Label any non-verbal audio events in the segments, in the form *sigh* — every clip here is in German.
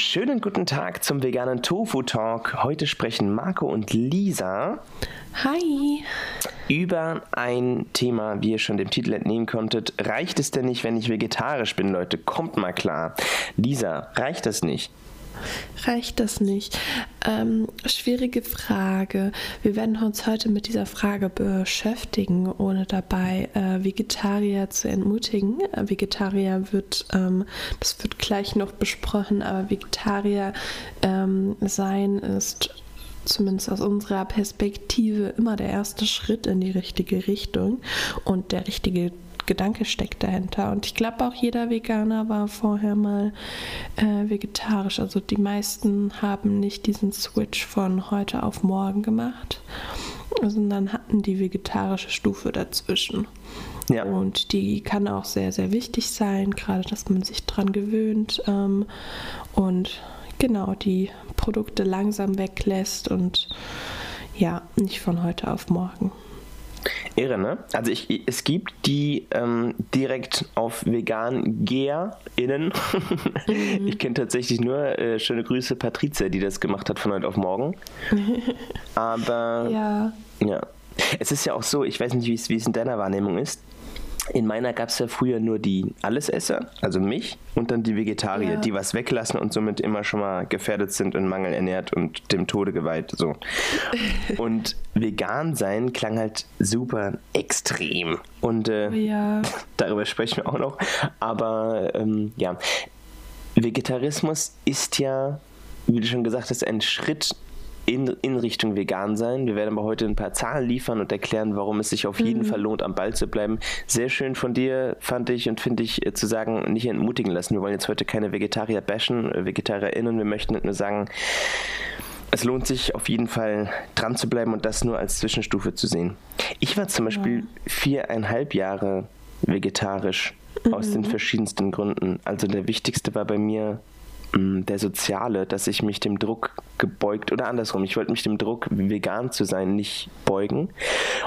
Schönen guten Tag zum veganen Tofu Talk. Heute sprechen Marco und Lisa. Hi. Über ein Thema, wie ihr schon dem Titel entnehmen konntet. Reicht es denn nicht, wenn ich vegetarisch bin, Leute? Kommt mal klar. Lisa, reicht das nicht? Reicht das nicht? Ähm, schwierige Frage. Wir werden uns heute mit dieser Frage beschäftigen, ohne dabei äh, Vegetarier zu entmutigen. Äh, Vegetarier wird, ähm, das wird gleich noch besprochen, aber Vegetarier ähm, sein ist zumindest aus unserer Perspektive immer der erste Schritt in die richtige Richtung und der richtige Gedanke steckt dahinter. Und ich glaube auch jeder Veganer war vorher mal äh, vegetarisch. Also die meisten haben nicht diesen Switch von heute auf morgen gemacht, sondern hatten die vegetarische Stufe dazwischen. Ja. Und die kann auch sehr, sehr wichtig sein, gerade dass man sich dran gewöhnt ähm, und genau die Produkte langsam weglässt und ja, nicht von heute auf morgen. Irre, ne? Also ich, es gibt die ähm, direkt auf vegan GeherInnen. Mhm. *laughs* Ich kenne tatsächlich nur äh, schöne Grüße Patrizia, die das gemacht hat von heute auf morgen. *laughs* Aber ja. ja. Es ist ja auch so, ich weiß nicht, wie es in deiner Wahrnehmung ist. In meiner gab es ja früher nur die Allesesser, also mich, und dann die Vegetarier, ja. die was weglassen und somit immer schon mal gefährdet sind und mangelernährt und dem Tode geweiht. So. *laughs* Und vegan sein klang halt super extrem. Und äh, ja. *laughs* darüber sprechen wir auch noch. Aber ähm, ja, Vegetarismus ist ja, wie du schon gesagt hast, ein Schritt in, in Richtung vegan sein. Wir werden aber heute ein paar Zahlen liefern und erklären, warum es sich auf jeden mhm. Fall lohnt, am Ball zu bleiben. Sehr schön von dir, fand ich und finde ich, äh, zu sagen, nicht entmutigen lassen. Wir wollen jetzt heute keine Vegetarier bashen, äh, VegetarierInnen. Wir möchten nur sagen, es lohnt sich auf jeden Fall dran zu bleiben und das nur als Zwischenstufe zu sehen. Ich war zum Beispiel ja. viereinhalb Jahre vegetarisch mhm. aus den mhm. verschiedensten Gründen. Also der wichtigste war bei mir der Soziale, dass ich mich dem Druck gebeugt oder andersrum, ich wollte mich dem Druck, vegan zu sein, nicht beugen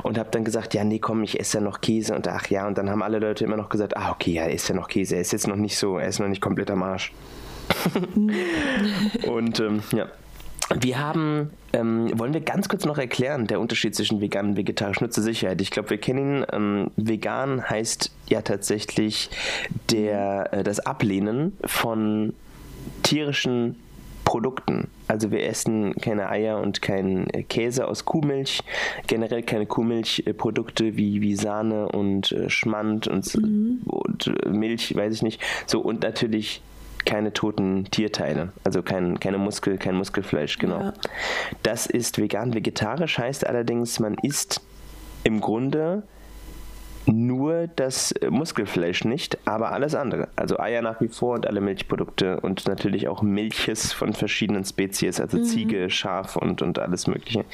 und habe dann gesagt, ja, nee, komm, ich esse ja noch Käse und ach ja, und dann haben alle Leute immer noch gesagt, ah, okay, ja, er isst ja noch Käse, er ist jetzt noch nicht so, er ist noch nicht komplett am Arsch. *laughs* und ähm, ja, wir haben, ähm, wollen wir ganz kurz noch erklären, der Unterschied zwischen vegan und vegetarisch, nur zur Sicherheit. Ich glaube, wir kennen ihn. Ähm, vegan heißt ja tatsächlich der, äh, das Ablehnen von tierischen Produkten. Also wir essen keine Eier und keinen Käse aus Kuhmilch, generell keine Kuhmilchprodukte wie, wie Sahne und äh, Schmand und, mhm. und äh, Milch, weiß ich nicht. So und natürlich keine toten Tierteile, also kein, keine Muskel, kein Muskelfleisch, genau. Ja. Das ist vegan. Vegetarisch heißt allerdings, man isst im Grunde nur das Muskelfleisch nicht, aber alles andere. Also Eier nach wie vor und alle Milchprodukte und natürlich auch Milches von verschiedenen Spezies, also mhm. Ziege, Schaf und, und alles Mögliche.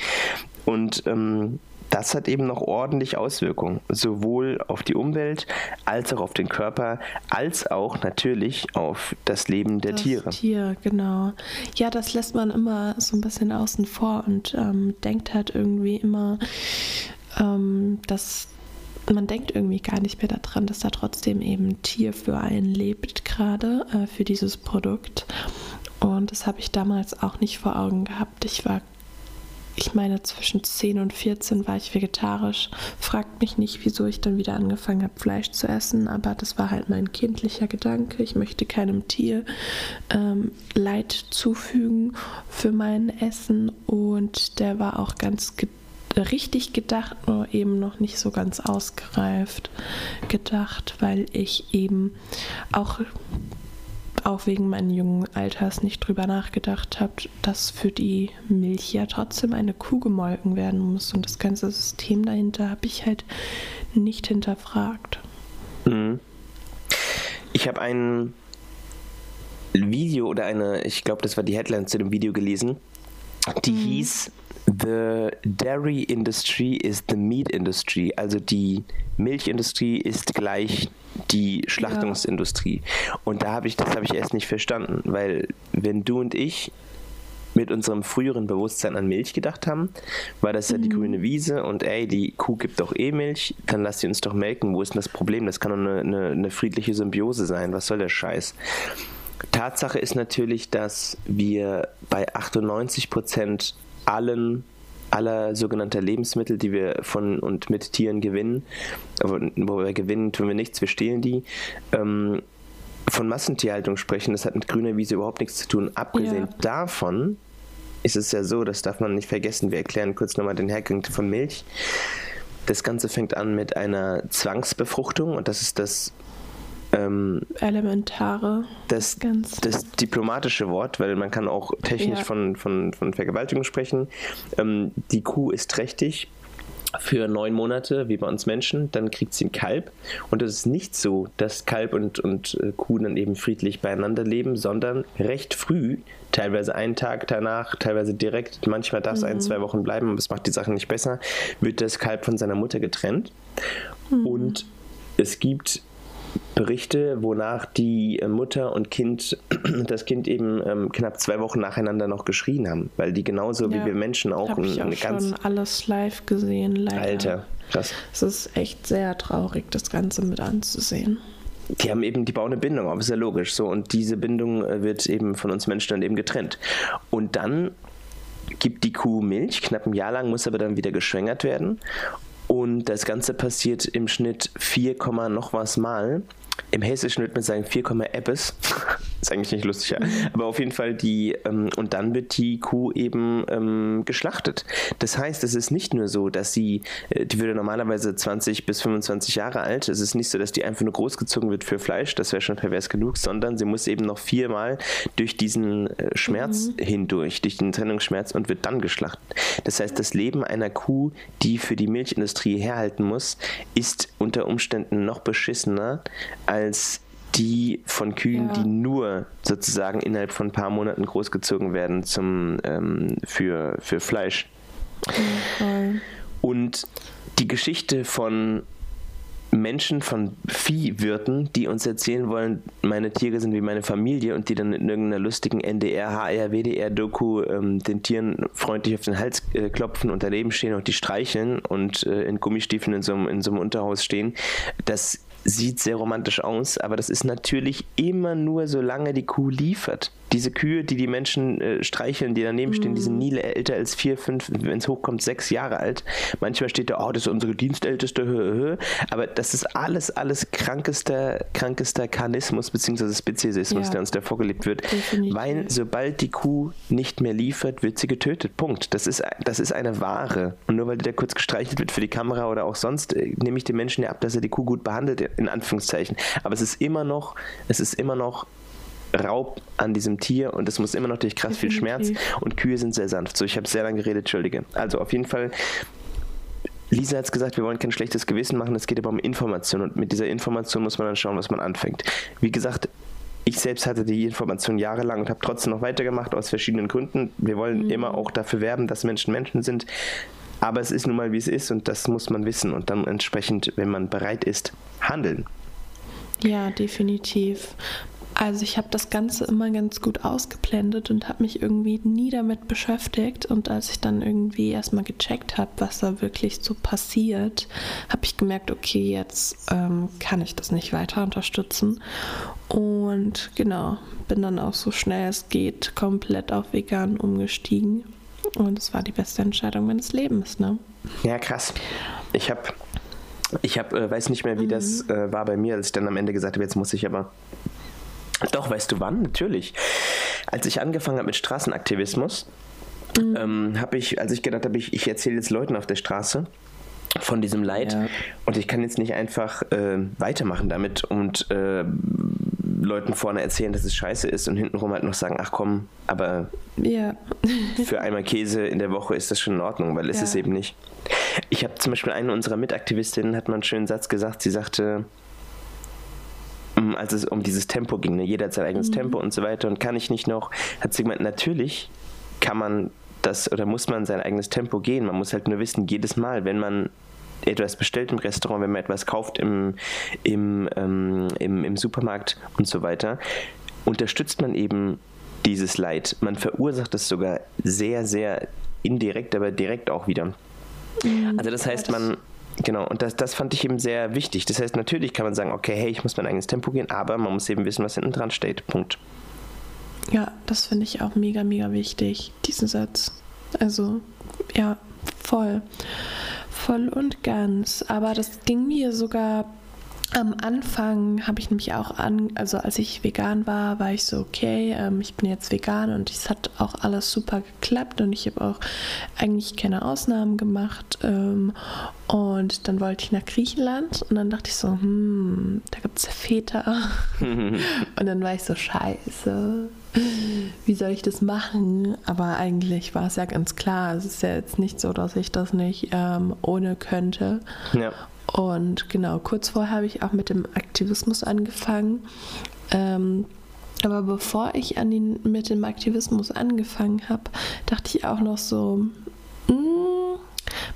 Und ähm, das hat eben noch ordentlich Auswirkungen, sowohl auf die Umwelt als auch auf den Körper, als auch natürlich auf das Leben der das Tiere. Tier, genau. Ja, das lässt man immer so ein bisschen außen vor und ähm, denkt halt irgendwie immer, ähm, dass man denkt irgendwie gar nicht mehr daran, dass da trotzdem eben ein Tier für einen lebt, gerade äh, für dieses Produkt. Und das habe ich damals auch nicht vor Augen gehabt. Ich war, ich meine, zwischen 10 und 14 war ich vegetarisch. Fragt mich nicht, wieso ich dann wieder angefangen habe, Fleisch zu essen, aber das war halt mein kindlicher Gedanke. Ich möchte keinem Tier ähm, Leid zufügen für mein Essen und der war auch ganz gedacht richtig gedacht, nur eben noch nicht so ganz ausgereift gedacht, weil ich eben auch, auch wegen meines jungen Alters nicht drüber nachgedacht habe, dass für die Milch ja trotzdem eine Kuh gemolken werden muss. Und das ganze System dahinter habe ich halt nicht hinterfragt. Mhm. Ich habe ein Video oder eine, ich glaube, das war die Headline zu dem Video gelesen, die mhm. hieß The dairy industry is the meat industry. Also die Milchindustrie ist gleich die Schlachtungsindustrie. Ja. Und da habe ich, das habe ich erst nicht verstanden, weil wenn du und ich mit unserem früheren Bewusstsein an Milch gedacht haben, war das ja die mhm. grüne Wiese und ey, die Kuh gibt doch eh Milch, dann lass sie uns doch melken. Wo ist denn das Problem? Das kann doch eine, eine, eine friedliche Symbiose sein. Was soll der Scheiß? Tatsache ist natürlich, dass wir bei 98 Prozent allen aller sogenannter Lebensmittel, die wir von und mit Tieren gewinnen, wo wir gewinnen, tun wir nichts, wir stehlen die, ähm, von Massentierhaltung sprechen, das hat mit grüner Wiese überhaupt nichts zu tun. Abgesehen ja. davon ist es ja so, das darf man nicht vergessen, wir erklären kurz nochmal den Hergang von Milch. Das Ganze fängt an mit einer Zwangsbefruchtung und das ist das ähm, elementare. Das, das diplomatische Wort, weil man kann auch technisch ja. von, von, von Vergewaltigung sprechen. Ähm, die Kuh ist trächtig für neun Monate, wie bei uns Menschen, dann kriegt sie ein Kalb. Und es ist nicht so, dass Kalb und, und äh, Kuh dann eben friedlich beieinander leben, sondern recht früh, teilweise einen Tag danach, teilweise direkt, manchmal darf es mhm. ein, zwei Wochen bleiben, aber es macht die Sachen nicht besser, wird das Kalb von seiner Mutter getrennt. Mhm. Und es gibt Berichte, wonach die äh, Mutter und Kind, *clears throat* das Kind eben ähm, knapp zwei Wochen nacheinander noch geschrien haben, weil die genauso ja, wie wir Menschen auch, hab ich auch schon alles live gesehen, leider. Alter, krass. Es ist echt sehr traurig, das Ganze mit anzusehen. Die haben eben, die bauen eine Bindung auf, ist ja logisch so. Und diese Bindung äh, wird eben von uns Menschen dann eben getrennt. Und dann gibt die Kuh Milch, knapp ein Jahr lang, muss aber dann wieder geschwängert werden. Und das Ganze passiert im Schnitt 4, noch was Mal. Im Hessischen wird man sagen 4, Ebbes. *laughs* ist eigentlich nicht lustig, ja. Aber auf jeden Fall die, ähm, und dann wird die Kuh eben ähm, geschlachtet. Das heißt, es ist nicht nur so, dass sie, äh, die würde normalerweise 20 bis 25 Jahre alt. Es ist nicht so, dass die einfach nur großgezogen wird für Fleisch, das wäre schon pervers genug, sondern sie muss eben noch viermal durch diesen äh, Schmerz mhm. hindurch, durch den Trennungsschmerz und wird dann geschlachtet. Das heißt, das Leben einer Kuh, die für die Milchindustrie herhalten muss, ist unter Umständen noch beschissener als die von Kühen, ja. die nur sozusagen innerhalb von ein paar Monaten großgezogen werden zum, ähm, für, für Fleisch. Okay. Und die Geschichte von Menschen, von Viehwirten, die uns erzählen wollen, meine Tiere sind wie meine Familie und die dann in irgendeiner lustigen NDR, HR, WDR-Doku ähm, den Tieren freundlich auf den Hals äh, klopfen und daneben stehen und die streicheln und äh, in Gummistiefeln in so, einem, in so einem Unterhaus stehen, das sieht sehr romantisch aus, aber das ist natürlich immer nur, solange die Kuh liefert. Diese Kühe, die die Menschen äh, streicheln, die daneben stehen, die sind mhm. nie älter als vier, fünf, wenn es hochkommt, sechs Jahre alt. Manchmal steht da, oh, das ist unsere Dienstälteste, hö, hö. aber das ist alles, alles krankester, krankester Karnismus bzw. Speziesismus, ja. der uns da vorgelebt wird. Definitiv. Weil sobald die Kuh nicht mehr liefert, wird sie getötet. Punkt. Das ist, das ist eine Ware. Und nur weil die da kurz gestreichelt wird für die Kamera oder auch sonst, äh, nehme ich den Menschen ja ab, dass er die Kuh gut behandelt, in Anführungszeichen. Aber es ist immer noch, es ist immer noch Raub an diesem Tier und es muss immer noch durch krass viel Schmerz und Kühe sind sehr sanft. So, ich habe sehr lange geredet, entschuldige. Also auf jeden Fall, Lisa hat es gesagt, wir wollen kein schlechtes Gewissen machen, es geht aber um Information und mit dieser Information muss man dann schauen, was man anfängt. Wie gesagt, ich selbst hatte die Information jahrelang und habe trotzdem noch weitergemacht aus verschiedenen Gründen. Wir wollen mhm. immer auch dafür werben, dass Menschen Menschen sind. Aber es ist nun mal, wie es ist und das muss man wissen und dann entsprechend, wenn man bereit ist, handeln. Ja, definitiv. Also ich habe das Ganze immer ganz gut ausgeblendet und habe mich irgendwie nie damit beschäftigt. Und als ich dann irgendwie erstmal gecheckt habe, was da wirklich so passiert, habe ich gemerkt, okay, jetzt ähm, kann ich das nicht weiter unterstützen. Und genau, bin dann auch so schnell es geht komplett auf vegan umgestiegen. Und es war die beste Entscheidung meines Lebens, ne? Ja, krass. Ich habe, ich habe, äh, weiß nicht mehr, wie mhm. das äh, war bei mir, als ich dann am Ende gesagt habe, jetzt muss ich aber doch, weißt du wann? Natürlich. Als ich angefangen habe mit Straßenaktivismus, mhm. ähm, habe ich, als ich gedacht habe, ich, ich erzähle jetzt Leuten auf der Straße von diesem Leid ja. und ich kann jetzt nicht einfach äh, weitermachen damit und äh, Leuten vorne erzählen, dass es scheiße ist und hintenrum halt noch sagen, ach komm, aber ja. *laughs* für einmal Käse in der Woche ist das schon in Ordnung, weil es ja. ist eben nicht. Ich habe zum Beispiel eine unserer Mitaktivistinnen hat mal einen schönen Satz gesagt, sie sagte, ähm, als es um dieses Tempo ging. Ne? Jeder hat sein eigenes mhm. Tempo und so weiter. Und kann ich nicht noch, hat sie gemeint, natürlich kann man das oder muss man sein eigenes Tempo gehen. Man muss halt nur wissen, jedes Mal, wenn man etwas bestellt im Restaurant, wenn man etwas kauft im, im, ähm, im, im Supermarkt und so weiter, unterstützt man eben dieses Leid. Man verursacht es sogar sehr, sehr indirekt, aber direkt auch wieder. Mhm. Also das heißt, man, Genau, und das, das fand ich eben sehr wichtig. Das heißt, natürlich kann man sagen, okay, hey, ich muss mein eigenes Tempo gehen, aber man muss eben wissen, was hinten dran steht. Punkt. Ja, das finde ich auch mega, mega wichtig, diesen Satz. Also, ja, voll. Voll und ganz. Aber das ging mir sogar am Anfang habe ich nämlich auch an, also als ich vegan war, war ich so, okay, ähm, ich bin jetzt vegan und es hat auch alles super geklappt und ich habe auch eigentlich keine Ausnahmen gemacht. Ähm, und dann wollte ich nach Griechenland und dann dachte ich so, hm, da gibt es ja Feta. *laughs* und dann war ich so, scheiße, *laughs* wie soll ich das machen? Aber eigentlich war es ja ganz klar, es ist ja jetzt nicht so, dass ich das nicht ähm, ohne könnte. Ja. Und genau, kurz vorher habe ich auch mit dem Aktivismus angefangen. Ähm, aber bevor ich an den, mit dem Aktivismus angefangen habe, dachte ich auch noch so, mh, hm,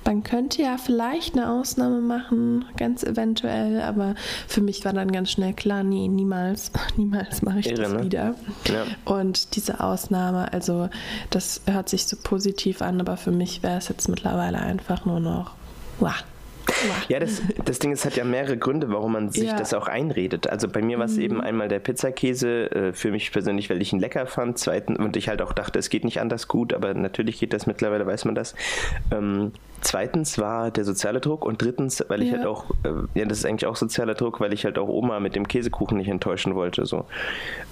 man könnte ja vielleicht eine Ausnahme machen, ganz eventuell, aber für mich war dann ganz schnell klar, nee, niemals, *laughs* niemals mache ich Irre, das ne? wieder. Ja. Und diese Ausnahme, also das hört sich so positiv an, aber für mich wäre es jetzt mittlerweile einfach nur noch, wow, ja, das, das Ding ist, hat ja mehrere Gründe, warum man sich ja. das auch einredet. Also bei mir war es mhm. eben einmal der Pizzakäse, äh, für mich persönlich, weil ich ihn lecker fand. Zweitens, und ich halt auch dachte, es geht nicht anders gut, aber natürlich geht das mittlerweile, weiß man das. Ähm, zweitens war der soziale Druck und drittens, weil ich ja. halt auch, äh, ja, das ist eigentlich auch sozialer Druck, weil ich halt auch Oma mit dem Käsekuchen nicht enttäuschen wollte. So.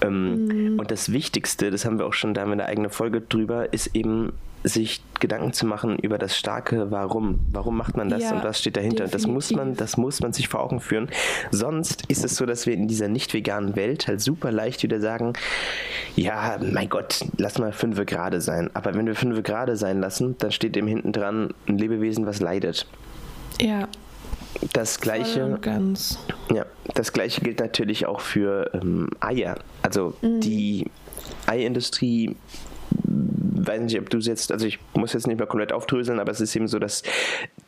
Ähm, mhm. Und das Wichtigste, das haben wir auch schon, da haben wir eine eigene Folge drüber, ist eben sich Gedanken zu machen über das starke Warum. Warum macht man das ja, und was steht dahinter? Das muss man, das muss man sich vor Augen führen. Sonst ist es so, dass wir in dieser nicht veganen Welt halt super leicht wieder sagen, ja, mein Gott, lass mal fünf gerade sein. Aber wenn wir fünf gerade sein lassen, dann steht dem hinten dran ein Lebewesen, was leidet. Ja. Das gleiche, ganz. ja, das gleiche gilt natürlich auch für ähm, Eier. Also mhm. die Eiindustrie weiß nicht, ob du es jetzt, also ich muss jetzt nicht mehr komplett aufdröseln, aber es ist eben so, dass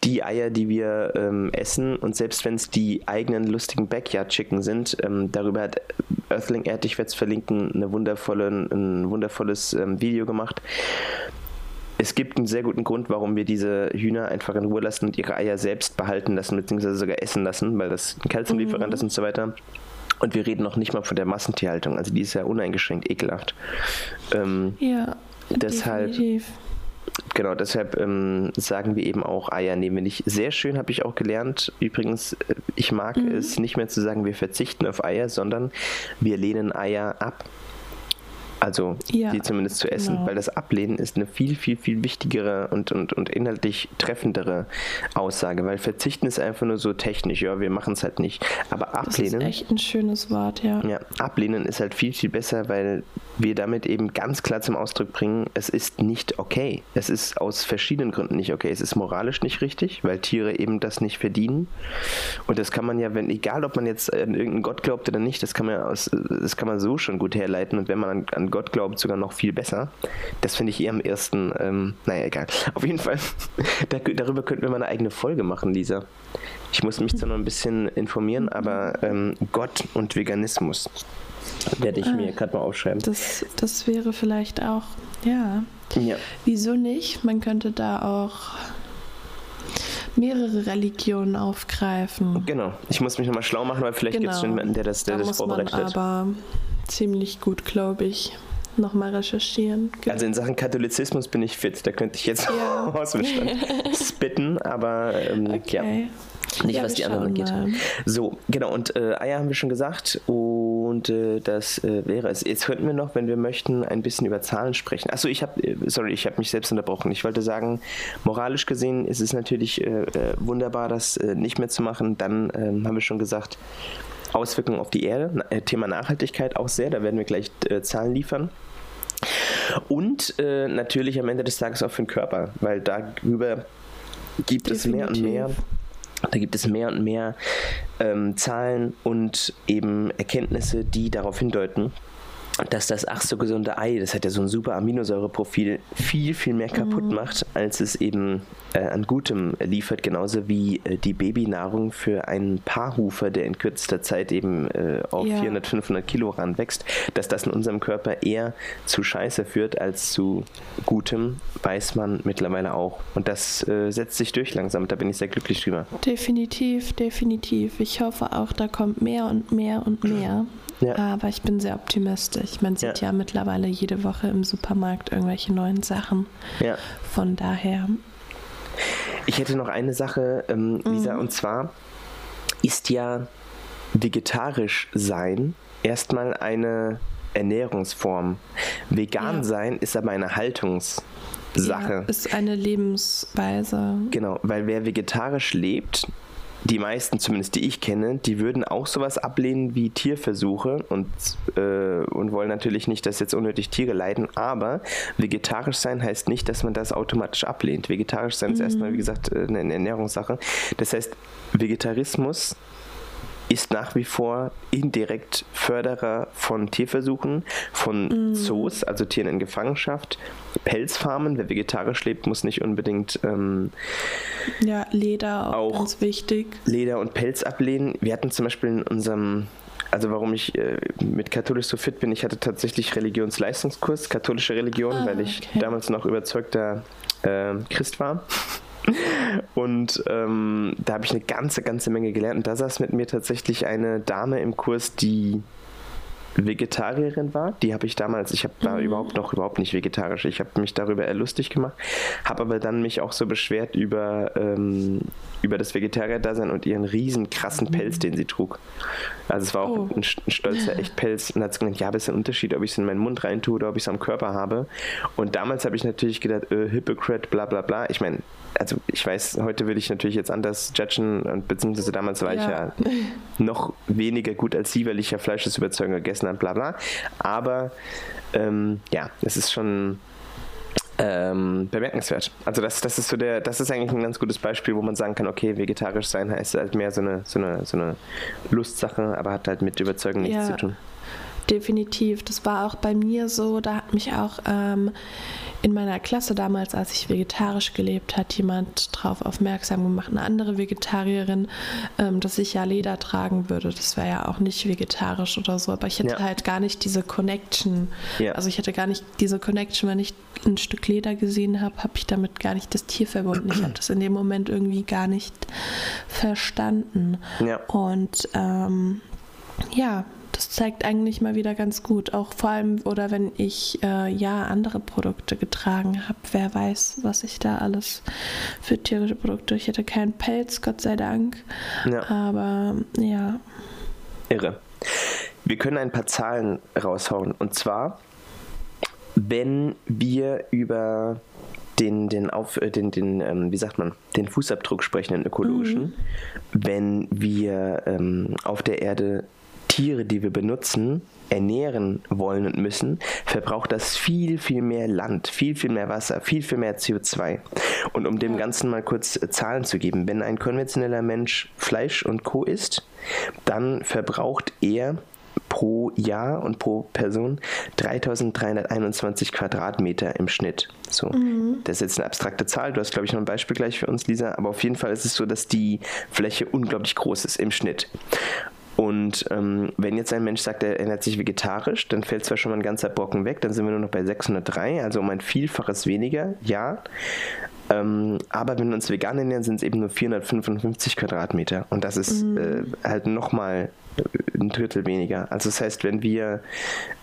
die Eier, die wir ähm, essen und selbst wenn es die eigenen lustigen Backyard-Chicken sind, ähm, darüber hat Earthling Erd, ich werde es verlinken, eine wundervolle, ein wundervolles ähm, Video gemacht. Es gibt einen sehr guten Grund, warum wir diese Hühner einfach in Ruhe lassen und ihre Eier selbst behalten lassen, beziehungsweise sogar essen lassen, weil das ein Kalziumlieferant mhm. ist und so weiter. Und wir reden noch nicht mal von der Massentierhaltung, also die ist ja uneingeschränkt ekelhaft. Ähm, ja. Deshalb, genau, deshalb ähm, sagen wir eben auch Eier nehmen wir nicht. Sehr schön habe ich auch gelernt. Übrigens, äh, ich mag mhm. es nicht mehr zu sagen, wir verzichten auf Eier, sondern wir lehnen Eier ab. Also ja, die zumindest zu essen, genau. weil das Ablehnen ist eine viel, viel, viel wichtigere und, und, und inhaltlich treffendere Aussage, weil Verzichten ist einfach nur so technisch, ja, wir machen es halt nicht. Aber Ablehnen. Das ist echt ein schönes Wort, ja. Ja, Ablehnen ist halt viel, viel besser, weil wir damit eben ganz klar zum Ausdruck bringen, es ist nicht okay. Es ist aus verschiedenen Gründen nicht okay. Es ist moralisch nicht richtig, weil Tiere eben das nicht verdienen. Und das kann man ja, wenn, egal ob man jetzt an irgendeinen Gott glaubt oder nicht, das kann man aus, das kann man so schon gut herleiten. Und wenn man an, an Gott glaubt, sogar noch viel besser. Das finde ich eher am ersten, ähm, naja, egal. Auf jeden Fall, *laughs* da, darüber könnten wir mal eine eigene Folge machen, Lisa. Ich muss mich zwar noch ein bisschen informieren, aber ähm, Gott und Veganismus werde ich ah, mir gerade mal aufschreiben. Das, das wäre vielleicht auch, ja. ja. Wieso nicht? Man könnte da auch mehrere Religionen aufgreifen. Genau. Ich muss mich nochmal schlau machen, weil vielleicht genau. gibt es schon jemanden, der das, der da das vorbereitet hat. Aber ziemlich gut, glaube ich. Nochmal recherchieren. Genau. Also in Sachen Katholizismus bin ich fit, da könnte ich jetzt ja. *laughs* aus dem Stand spitten, aber ähm, okay. ja. Nicht, ja, was die anderen angeht. So, genau, und äh, Eier haben wir schon gesagt und äh, das äh, wäre es. Jetzt könnten wir noch, wenn wir möchten, ein bisschen über Zahlen sprechen. Achso, ich habe, äh, sorry, ich habe mich selbst unterbrochen. Ich wollte sagen, moralisch gesehen ist es natürlich äh, äh, wunderbar, das nicht mehr zu machen. Dann ähm, haben wir schon gesagt, Auswirkungen auf die Erde, äh, Thema Nachhaltigkeit auch sehr, da werden wir gleich äh, Zahlen liefern. Und äh, natürlich am Ende des Tages auch für den Körper, weil darüber gibt Definitiv. es mehr und mehr. Da gibt es mehr und mehr ähm, Zahlen und eben Erkenntnisse, die darauf hindeuten, dass das ach so gesunde Ei, das hat ja so ein super Aminosäureprofil, viel, viel mehr kaputt mhm. macht, als es eben äh, an Gutem liefert, genauso wie äh, die Babynahrung für einen Paarhufer, der in kürzester Zeit eben äh, auf ja. 400, 500 Kilo ranwächst, dass das in unserem Körper eher zu Scheiße führt als zu Gutem, weiß man mittlerweile auch. Und das äh, setzt sich durch langsam, da bin ich sehr glücklich drüber. Definitiv, definitiv. Ich hoffe auch, da kommt mehr und mehr und mehr. Ja. Aber ich bin sehr optimistisch. Man sieht ja. ja mittlerweile jede Woche im Supermarkt irgendwelche neuen Sachen. Ja. Von daher. Ich hätte noch eine Sache, ähm, Lisa, mhm. und zwar ist ja vegetarisch sein erstmal eine Ernährungsform. Vegan ja. sein ist aber eine Haltungssache. Ja, ist eine Lebensweise. Genau, weil wer vegetarisch lebt, die meisten zumindest, die ich kenne, die würden auch sowas ablehnen wie Tierversuche und, äh, und wollen natürlich nicht, dass jetzt unnötig Tiere leiden, aber vegetarisch sein heißt nicht, dass man das automatisch ablehnt. Vegetarisch sein mhm. ist erstmal, wie gesagt, äh, eine Ernährungssache. Das heißt, Vegetarismus ist nach wie vor indirekt Förderer von Tierversuchen, von mm. Zoos, also Tieren in Gefangenschaft, Pelzfarmen. Wer vegetarisch lebt, muss nicht unbedingt ähm, ja, Leder auch, auch ganz wichtig. Leder und Pelz ablehnen. Wir hatten zum Beispiel in unserem also warum ich äh, mit katholisch so fit bin, ich hatte tatsächlich Religionsleistungskurs, katholische Religion, ah, weil ich okay. damals noch überzeugter äh, Christ war. Und ähm, da habe ich eine ganze, ganze Menge gelernt. Und da saß mit mir tatsächlich eine Dame im Kurs, die Vegetarierin war. Die habe ich damals, ich hab, war mhm. überhaupt noch überhaupt nicht vegetarisch. Ich habe mich darüber eher lustig gemacht, habe aber dann mich auch so beschwert über, ähm, über das Vegetarier-Dasein und ihren riesen krassen Pelz, den sie trug. Also es war auch oh. ein, ein, stolzer echt Pelz und hat gesagt, ja, aber es ist ein Unterschied, ob ich es in meinen Mund reintue oder ob ich es am Körper habe. Und damals habe ich natürlich gedacht, äh, Hypocrite, bla bla bla. Ich meine, also ich weiß, heute würde ich natürlich jetzt anders judgen und beziehungsweise damals war ja. ich ja noch weniger gut als sie, weil ich ja Fleischesüberzeugung gegessen habe, bla bla. Aber ähm, ja, es ist schon ähm, bemerkenswert. Also das, das ist so der, das ist eigentlich ein ganz gutes Beispiel, wo man sagen kann, okay, vegetarisch sein heißt halt mehr so eine, so eine, so eine Lustsache, aber hat halt mit Überzeugung nichts ja. zu tun. Definitiv. Das war auch bei mir so. Da hat mich auch ähm, in meiner Klasse damals, als ich vegetarisch gelebt hat, jemand darauf aufmerksam gemacht, eine andere Vegetarierin, ähm, dass ich ja Leder tragen würde. Das wäre ja auch nicht vegetarisch oder so, aber ich hätte ja. halt gar nicht diese Connection. Ja. Also ich hätte gar nicht diese Connection, wenn ich ein Stück Leder gesehen habe, habe ich damit gar nicht das Tier verbunden. Ich habe das in dem Moment irgendwie gar nicht verstanden. Ja. Und ähm, ja, das zeigt eigentlich mal wieder ganz gut. Auch vor allem, oder wenn ich äh, ja andere Produkte getragen habe, wer weiß, was ich da alles für tierische Produkte. Ich hätte keinen Pelz, Gott sei Dank. Ja. Aber ja. Irre. Wir können ein paar Zahlen raushauen. Und zwar, wenn wir über den, den, auf, äh, den, den ähm, wie sagt man, den Fußabdruck sprechen, den ökologischen, mhm. wenn wir ähm, auf der Erde Tiere, die wir benutzen, ernähren wollen und müssen, verbraucht das viel, viel mehr Land, viel, viel mehr Wasser, viel, viel mehr CO2. Und um dem Ganzen mal kurz äh, Zahlen zu geben, wenn ein konventioneller Mensch Fleisch und Co. isst, dann verbraucht er pro Jahr und pro Person 3321 Quadratmeter im Schnitt. So, mhm. das ist jetzt eine abstrakte Zahl. Du hast, glaube ich, noch ein Beispiel gleich für uns, Lisa. Aber auf jeden Fall ist es so, dass die Fläche unglaublich groß ist im Schnitt. Und ähm, wenn jetzt ein Mensch sagt, er ernährt sich vegetarisch, dann fällt zwar schon mal ein ganzer Brocken weg, dann sind wir nur noch bei 603, also um ein Vielfaches weniger, ja. Ähm, aber wenn wir uns vegan ernähren, sind es eben nur 455 Quadratmeter. Und das ist mhm. äh, halt nochmal äh, ein Drittel weniger. Also das heißt, wenn wir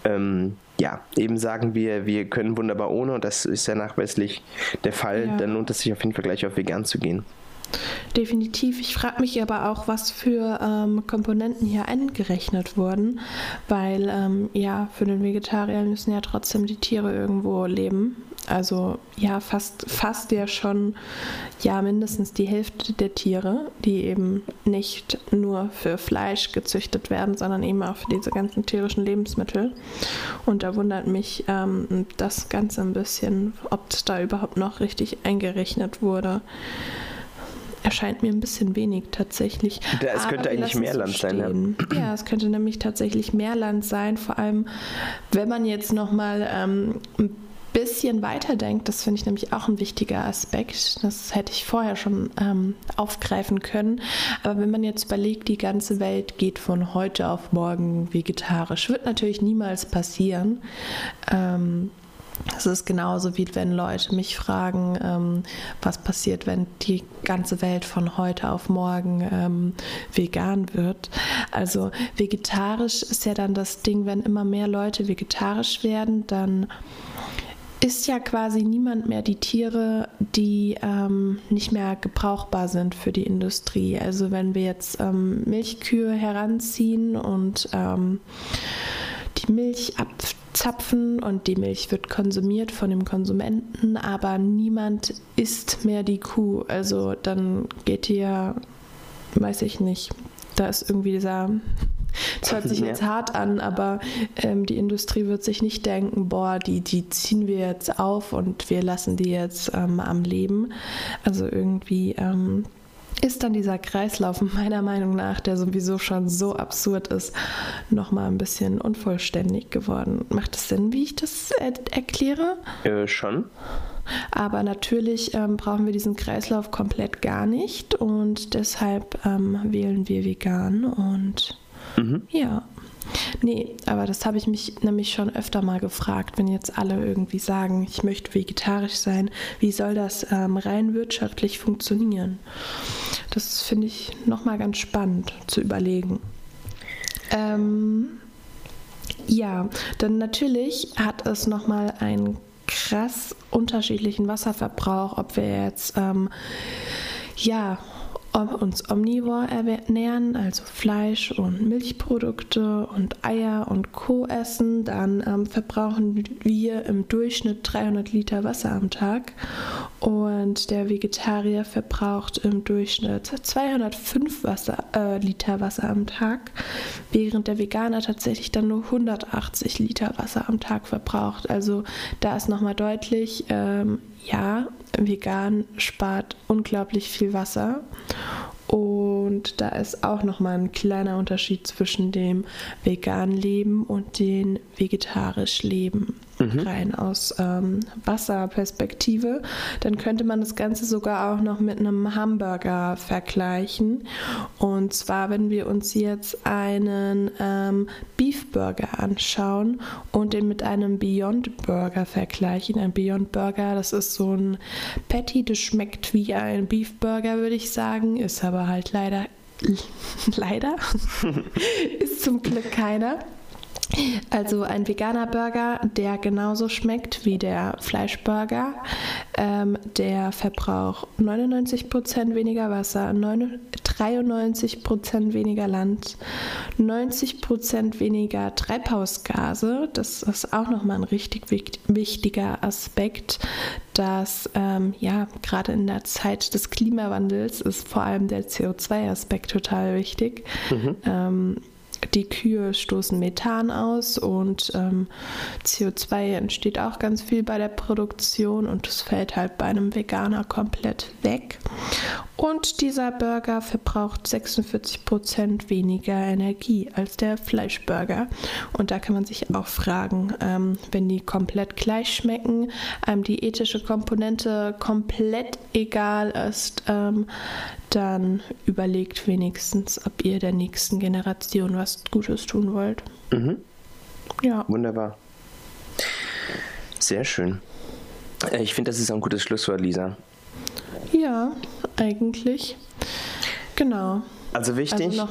ähm, ja, eben sagen wir, wir können wunderbar ohne, und das ist ja nachweislich der Fall, ja. dann lohnt es sich auf jeden Fall gleich auf vegan zu gehen. Definitiv. Ich frage mich aber auch, was für ähm, Komponenten hier eingerechnet wurden, weil ähm, ja, für den Vegetarier müssen ja trotzdem die Tiere irgendwo leben. Also ja, fast, fast ja schon ja mindestens die Hälfte der Tiere, die eben nicht nur für Fleisch gezüchtet werden, sondern eben auch für diese ganzen tierischen Lebensmittel. Und da wundert mich ähm, das Ganze ein bisschen, ob es da überhaupt noch richtig eingerechnet wurde erscheint mir ein bisschen wenig tatsächlich. Ja, es könnte eigentlich mehr Land sein. Ja. ja, es könnte nämlich tatsächlich mehr Land sein, vor allem wenn man jetzt nochmal ähm, ein bisschen weiterdenkt, das finde ich nämlich auch ein wichtiger Aspekt. Das hätte ich vorher schon ähm, aufgreifen können. Aber wenn man jetzt überlegt, die ganze Welt geht von heute auf morgen vegetarisch, wird natürlich niemals passieren. Ähm, Es ist genauso wie wenn Leute mich fragen, ähm, was passiert, wenn die ganze Welt von heute auf morgen ähm, vegan wird. Also vegetarisch ist ja dann das Ding, wenn immer mehr Leute vegetarisch werden, dann ist ja quasi niemand mehr die Tiere, die ähm, nicht mehr gebrauchbar sind für die Industrie. Also wenn wir jetzt ähm, Milchkühe heranziehen und ähm, die Milch abzapfen und die Milch wird konsumiert von dem Konsumenten, aber niemand isst mehr die Kuh. Also dann geht hier, weiß ich nicht, da ist irgendwie dieser *laughs* das hört sich jetzt hart an, aber ähm, die Industrie wird sich nicht denken, boah, die, die ziehen wir jetzt auf und wir lassen die jetzt ähm, am Leben. Also irgendwie ähm, ist dann dieser Kreislauf meiner Meinung nach, der sowieso schon so absurd ist, nochmal ein bisschen unvollständig geworden. Macht es Sinn, wie ich das er erkläre? Äh, schon. Aber natürlich ähm, brauchen wir diesen Kreislauf komplett gar nicht und deshalb ähm, wählen wir vegan und mhm. ja. Nee, aber das habe ich mich nämlich schon öfter mal gefragt, wenn jetzt alle irgendwie sagen, ich möchte vegetarisch sein, wie soll das ähm, rein wirtschaftlich funktionieren? Das finde ich nochmal ganz spannend zu überlegen. Ähm, ja, dann natürlich hat es nochmal einen krass unterschiedlichen Wasserverbrauch, ob wir jetzt ähm, ja uns omnivor ernähren, also Fleisch und Milchprodukte und Eier und Co. essen, dann ähm, verbrauchen wir im Durchschnitt 300 Liter Wasser am Tag und der Vegetarier verbraucht im Durchschnitt 205 Wasser, äh, Liter Wasser am Tag, während der Veganer tatsächlich dann nur 180 Liter Wasser am Tag verbraucht. Also da ist nochmal deutlich, ähm, ja, vegan spart unglaublich viel Wasser. Und da ist auch nochmal ein kleiner Unterschied zwischen dem veganen Leben und dem vegetarisch Leben mhm. rein aus ähm, Wasserperspektive, dann könnte man das Ganze sogar auch noch mit einem Hamburger vergleichen. Und zwar, wenn wir uns jetzt einen ähm, Beef Burger anschauen und den mit einem Beyond Burger vergleichen. Ein Beyond Burger, das ist so ein Patty, das schmeckt wie ein Beef Burger, würde ich sagen, ist aber halt leider *laughs* leider *laughs* ist zum Glück keiner. Also ein veganer Burger, der genauso schmeckt wie der Fleischburger. Ähm, der verbraucht 99% weniger Wasser, 93% weniger Land, 90% weniger Treibhausgase. Das ist auch nochmal ein richtig wichtiger Aspekt, dass ähm, ja gerade in der Zeit des Klimawandels ist vor allem der CO2-Aspekt total wichtig. Mhm. Ähm, die Kühe stoßen Methan aus und ähm, CO2 entsteht auch ganz viel bei der Produktion und es fällt halt bei einem Veganer komplett weg. Und dieser Burger verbraucht 46 Prozent weniger Energie als der Fleischburger. Und da kann man sich auch fragen, ähm, wenn die komplett gleich schmecken, einem die ethische Komponente komplett egal ist, ähm, dann überlegt wenigstens, ob ihr der nächsten Generation was Gutes tun wollt. Mhm. Ja. Wunderbar. Sehr schön. Äh, ich finde, das ist ein gutes Schlusswort, Lisa. Ja, eigentlich. Genau. Also wichtig. Also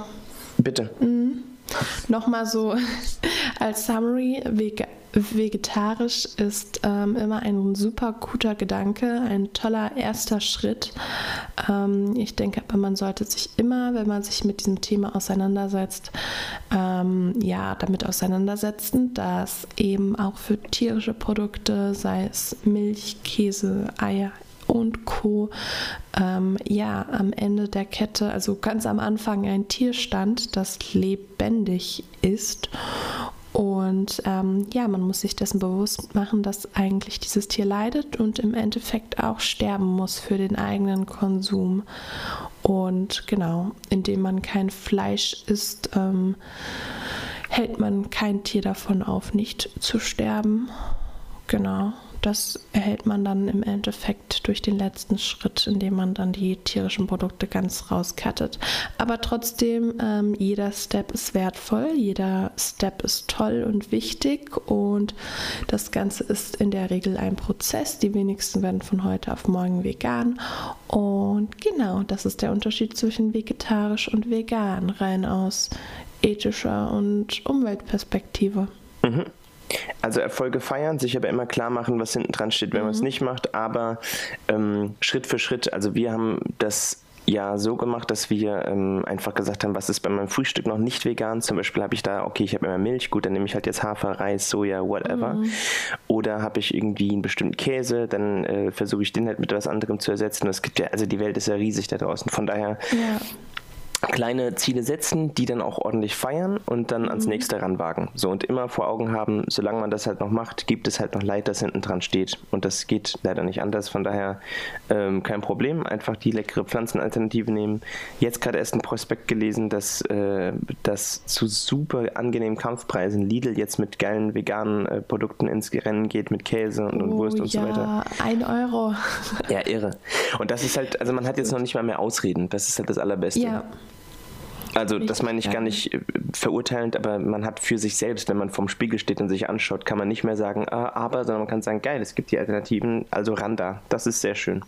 bitte. Mh, Nochmal so *laughs* als Summary, vegetarisch ist ähm, immer ein super guter Gedanke, ein toller erster Schritt. Ähm, ich denke aber, man sollte sich immer, wenn man sich mit diesem Thema auseinandersetzt, ähm, ja, damit auseinandersetzen, dass eben auch für tierische Produkte, sei es Milch, Käse, Eier, und Co. Ähm, ja, am Ende der Kette, also ganz am Anfang ein Tier stand, das lebendig ist. Und ähm, ja, man muss sich dessen bewusst machen, dass eigentlich dieses Tier leidet und im Endeffekt auch sterben muss für den eigenen Konsum. Und genau, indem man kein Fleisch isst, ähm, hält man kein Tier davon auf, nicht zu sterben. Genau, das erhält man dann im Endeffekt durch den letzten Schritt, indem man dann die tierischen Produkte ganz rauskattet. Aber trotzdem, ähm, jeder Step ist wertvoll, jeder Step ist toll und wichtig und das Ganze ist in der Regel ein Prozess. Die wenigsten werden von heute auf morgen vegan und genau, das ist der Unterschied zwischen vegetarisch und vegan, rein aus ethischer und Umweltperspektive. Mhm. Also Erfolge feiern, sich aber immer klar machen, was hinten dran steht, wenn mhm. man es nicht macht, aber ähm, Schritt für Schritt. Also wir haben das ja so gemacht, dass wir ähm, einfach gesagt haben, was ist bei meinem Frühstück noch nicht vegan. Zum Beispiel habe ich da, okay, ich habe immer Milch, gut, dann nehme ich halt jetzt Hafer, Reis, Soja, whatever. Mhm. Oder habe ich irgendwie einen bestimmten Käse, dann äh, versuche ich den halt mit etwas anderem zu ersetzen. Es gibt ja, also die Welt ist ja riesig da draußen. Von daher ja kleine Ziele setzen, die dann auch ordentlich feiern und dann ans mhm. nächste ranwagen. So und immer vor Augen haben, solange man das halt noch macht, gibt es halt noch Leid, das hinten dran steht. Und das geht leider nicht anders. Von daher ähm, kein Problem. Einfach die leckere Pflanzenalternative nehmen. Jetzt gerade erst ein Prospekt gelesen, dass äh, das zu super angenehmen Kampfpreisen Lidl jetzt mit geilen veganen äh, Produkten ins Rennen geht, mit Käse und, und oh, Wurst und ja, so weiter. Ein Euro. Ja, irre. Und das ist halt, also man hat jetzt noch nicht mal mehr Ausreden. Das ist halt das Allerbeste. Ja. Also das meine ich gar nicht äh, verurteilend, aber man hat für sich selbst, wenn man vorm Spiegel steht und sich anschaut, kann man nicht mehr sagen, ah, aber, sondern man kann sagen, geil, es gibt die Alternativen, also ran da. Das ist sehr schön.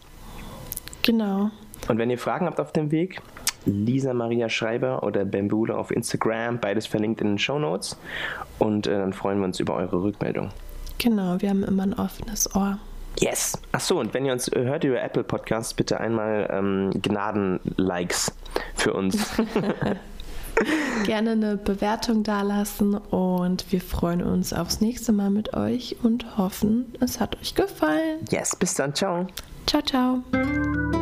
Genau. Und wenn ihr Fragen habt auf dem Weg, Lisa Maria Schreiber oder Bambule auf Instagram, beides verlinkt in den Show Notes. Und äh, dann freuen wir uns über eure Rückmeldung. Genau, wir haben immer ein offenes Ohr. Yes. Achso, und wenn ihr uns hört über Apple Podcasts, bitte einmal ähm, Gnaden-Likes für uns. *laughs* Gerne eine Bewertung dalassen und wir freuen uns aufs nächste Mal mit euch und hoffen, es hat euch gefallen. Yes, bis dann. Ciao. Ciao, ciao.